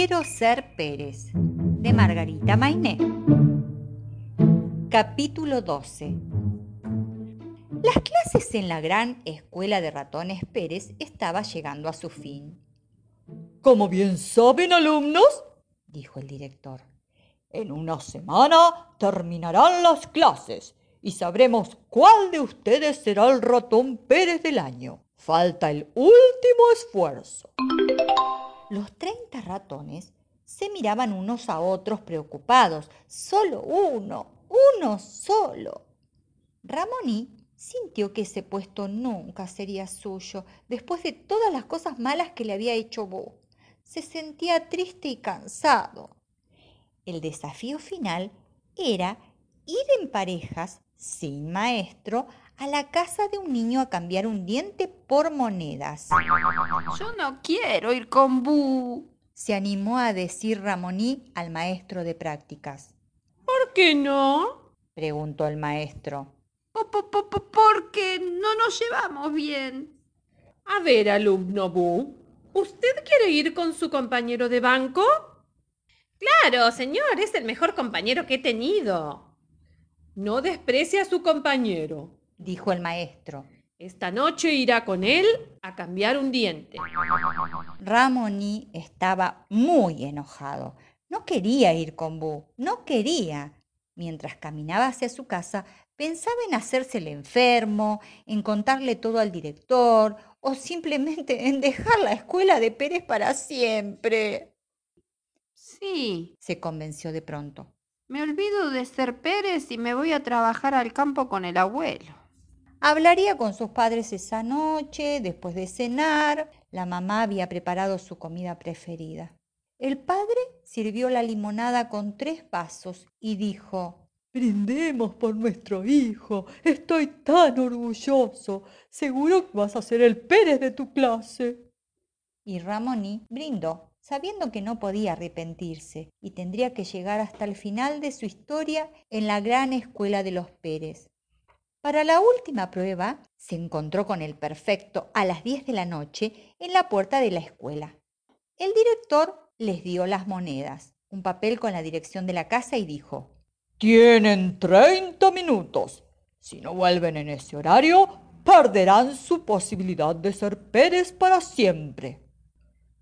Quiero ser Pérez, de Margarita Mainé. Capítulo 12. Las clases en la gran escuela de ratones Pérez estaba llegando a su fin. Como bien saben, alumnos, dijo el director, en una semana terminarán las clases y sabremos cuál de ustedes será el ratón Pérez del año. Falta el último esfuerzo. Los treinta ratones se miraban unos a otros preocupados. Solo uno, uno solo. Ramoní sintió que ese puesto nunca sería suyo después de todas las cosas malas que le había hecho Bo. Se sentía triste y cansado. El desafío final era ir en parejas, sin maestro, a la casa de un niño a cambiar un diente por monedas. Yo no quiero ir con Bu, se animó a decir Ramoní al maestro de prácticas. ¿Por qué no? preguntó el maestro. Porque no nos llevamos bien. A ver, alumno Bu, ¿usted quiere ir con su compañero de banco? Claro, señor, es el mejor compañero que he tenido. No desprecie a su compañero dijo el maestro. Esta noche irá con él a cambiar un diente. Ramoní estaba muy enojado. No quería ir con Bu, no quería. Mientras caminaba hacia su casa, pensaba en hacerse el enfermo, en contarle todo al director o simplemente en dejar la escuela de Pérez para siempre. Sí, se convenció de pronto. Me olvido de ser Pérez y me voy a trabajar al campo con el abuelo. Hablaría con sus padres esa noche, después de cenar. La mamá había preparado su comida preferida. El padre sirvió la limonada con tres vasos y dijo, Brindemos por nuestro hijo. Estoy tan orgulloso. Seguro que vas a ser el Pérez de tu clase. Y Ramoní brindó, sabiendo que no podía arrepentirse y tendría que llegar hasta el final de su historia en la gran escuela de los Pérez. Para la última prueba, se encontró con el perfecto a las 10 de la noche en la puerta de la escuela. El director les dio las monedas, un papel con la dirección de la casa y dijo, Tienen 30 minutos. Si no vuelven en ese horario, perderán su posibilidad de ser Pérez para siempre.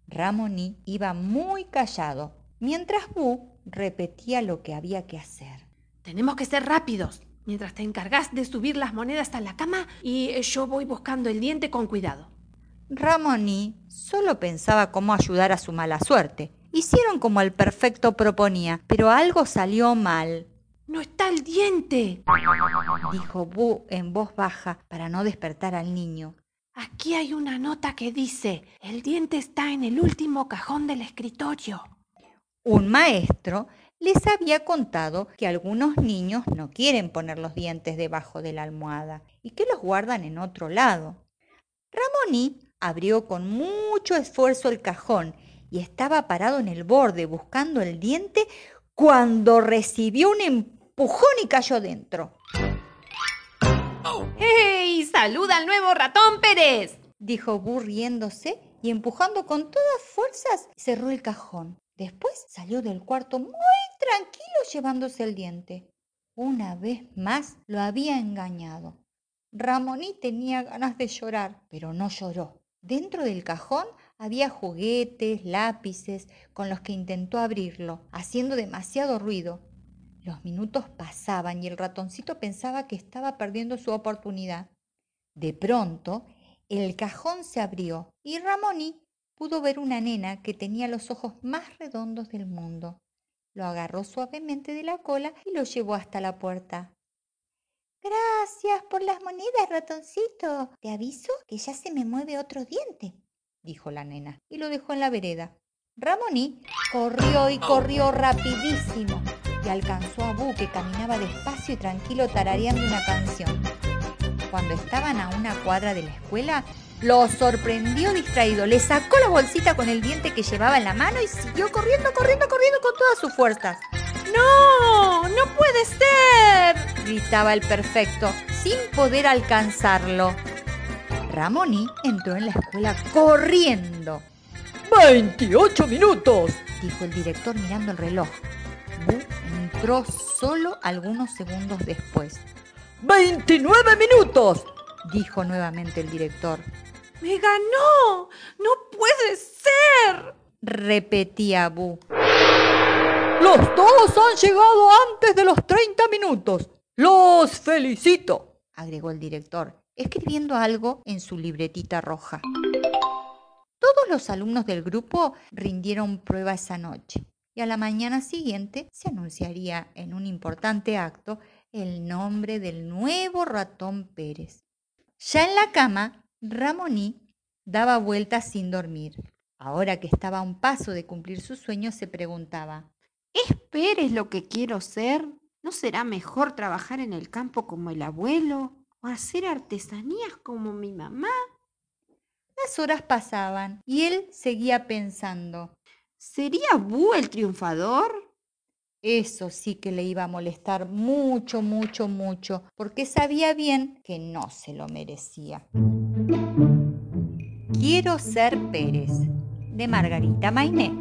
Ramoní iba muy callado, mientras Bu repetía lo que había que hacer. Tenemos que ser rápidos, mientras te encargas de subir las monedas a la cama y eh, yo voy buscando el diente con cuidado. Ramoní solo pensaba cómo ayudar a su mala suerte. Hicieron como el perfecto proponía, pero algo salió mal. ¡No está el diente! dijo Bu en voz baja para no despertar al niño. Aquí hay una nota que dice, el diente está en el último cajón del escritorio. Un maestro les había contado que algunos niños no quieren poner los dientes debajo de la almohada y que los guardan en otro lado. Ramoní abrió con mucho esfuerzo el cajón y estaba parado en el borde buscando el diente cuando recibió un empujón y cayó dentro. ¡Hey! ¡Saluda al nuevo ratón Pérez! dijo Burr riéndose y empujando con todas fuerzas cerró el cajón. Después salió del cuarto muy tranquilo llevándose el diente. Una vez más lo había engañado. Ramoní tenía ganas de llorar, pero no lloró. Dentro del cajón había juguetes, lápices, con los que intentó abrirlo, haciendo demasiado ruido. Los minutos pasaban y el ratoncito pensaba que estaba perdiendo su oportunidad. De pronto, el cajón se abrió y Ramoní pudo ver una nena que tenía los ojos más redondos del mundo. Lo agarró suavemente de la cola y lo llevó hasta la puerta. Gracias por las monedas, ratoncito. Te aviso que ya se me mueve otro diente, dijo la nena, y lo dejó en la vereda. Ramoní corrió y corrió rapidísimo y alcanzó a Bu que caminaba despacio y tranquilo tarareando una canción. Cuando estaban a una cuadra de la escuela, lo sorprendió distraído, le sacó la bolsita con el diente que llevaba en la mano y siguió corriendo, corriendo, corriendo con todas sus fuerzas. ¡No! ¡No puede ser! gritaba el perfecto, sin poder alcanzarlo. Ramoni entró en la escuela corriendo. 28 minutos, dijo el director mirando el reloj. Bu entró solo algunos segundos después. 29 minutos, dijo nuevamente el director. ¡Me ganó! ¡No puede ser! repetía Bu. Los dos han llegado antes de los 30 minutos. Los felicito, agregó el director, escribiendo algo en su libretita roja. Todos los alumnos del grupo rindieron prueba esa noche y a la mañana siguiente se anunciaría en un importante acto el nombre del nuevo ratón Pérez. Ya en la cama, Ramoní daba vueltas sin dormir. Ahora que estaba a un paso de cumplir su sueño, se preguntaba, ¿Es Pérez lo que quiero ser? ¿No será mejor trabajar en el campo como el abuelo? ¿O hacer artesanías como mi mamá? Las horas pasaban y él seguía pensando. ¿Sería Bu el triunfador? Eso sí que le iba a molestar mucho, mucho, mucho, porque sabía bien que no se lo merecía. Quiero ser Pérez, de Margarita Mainé.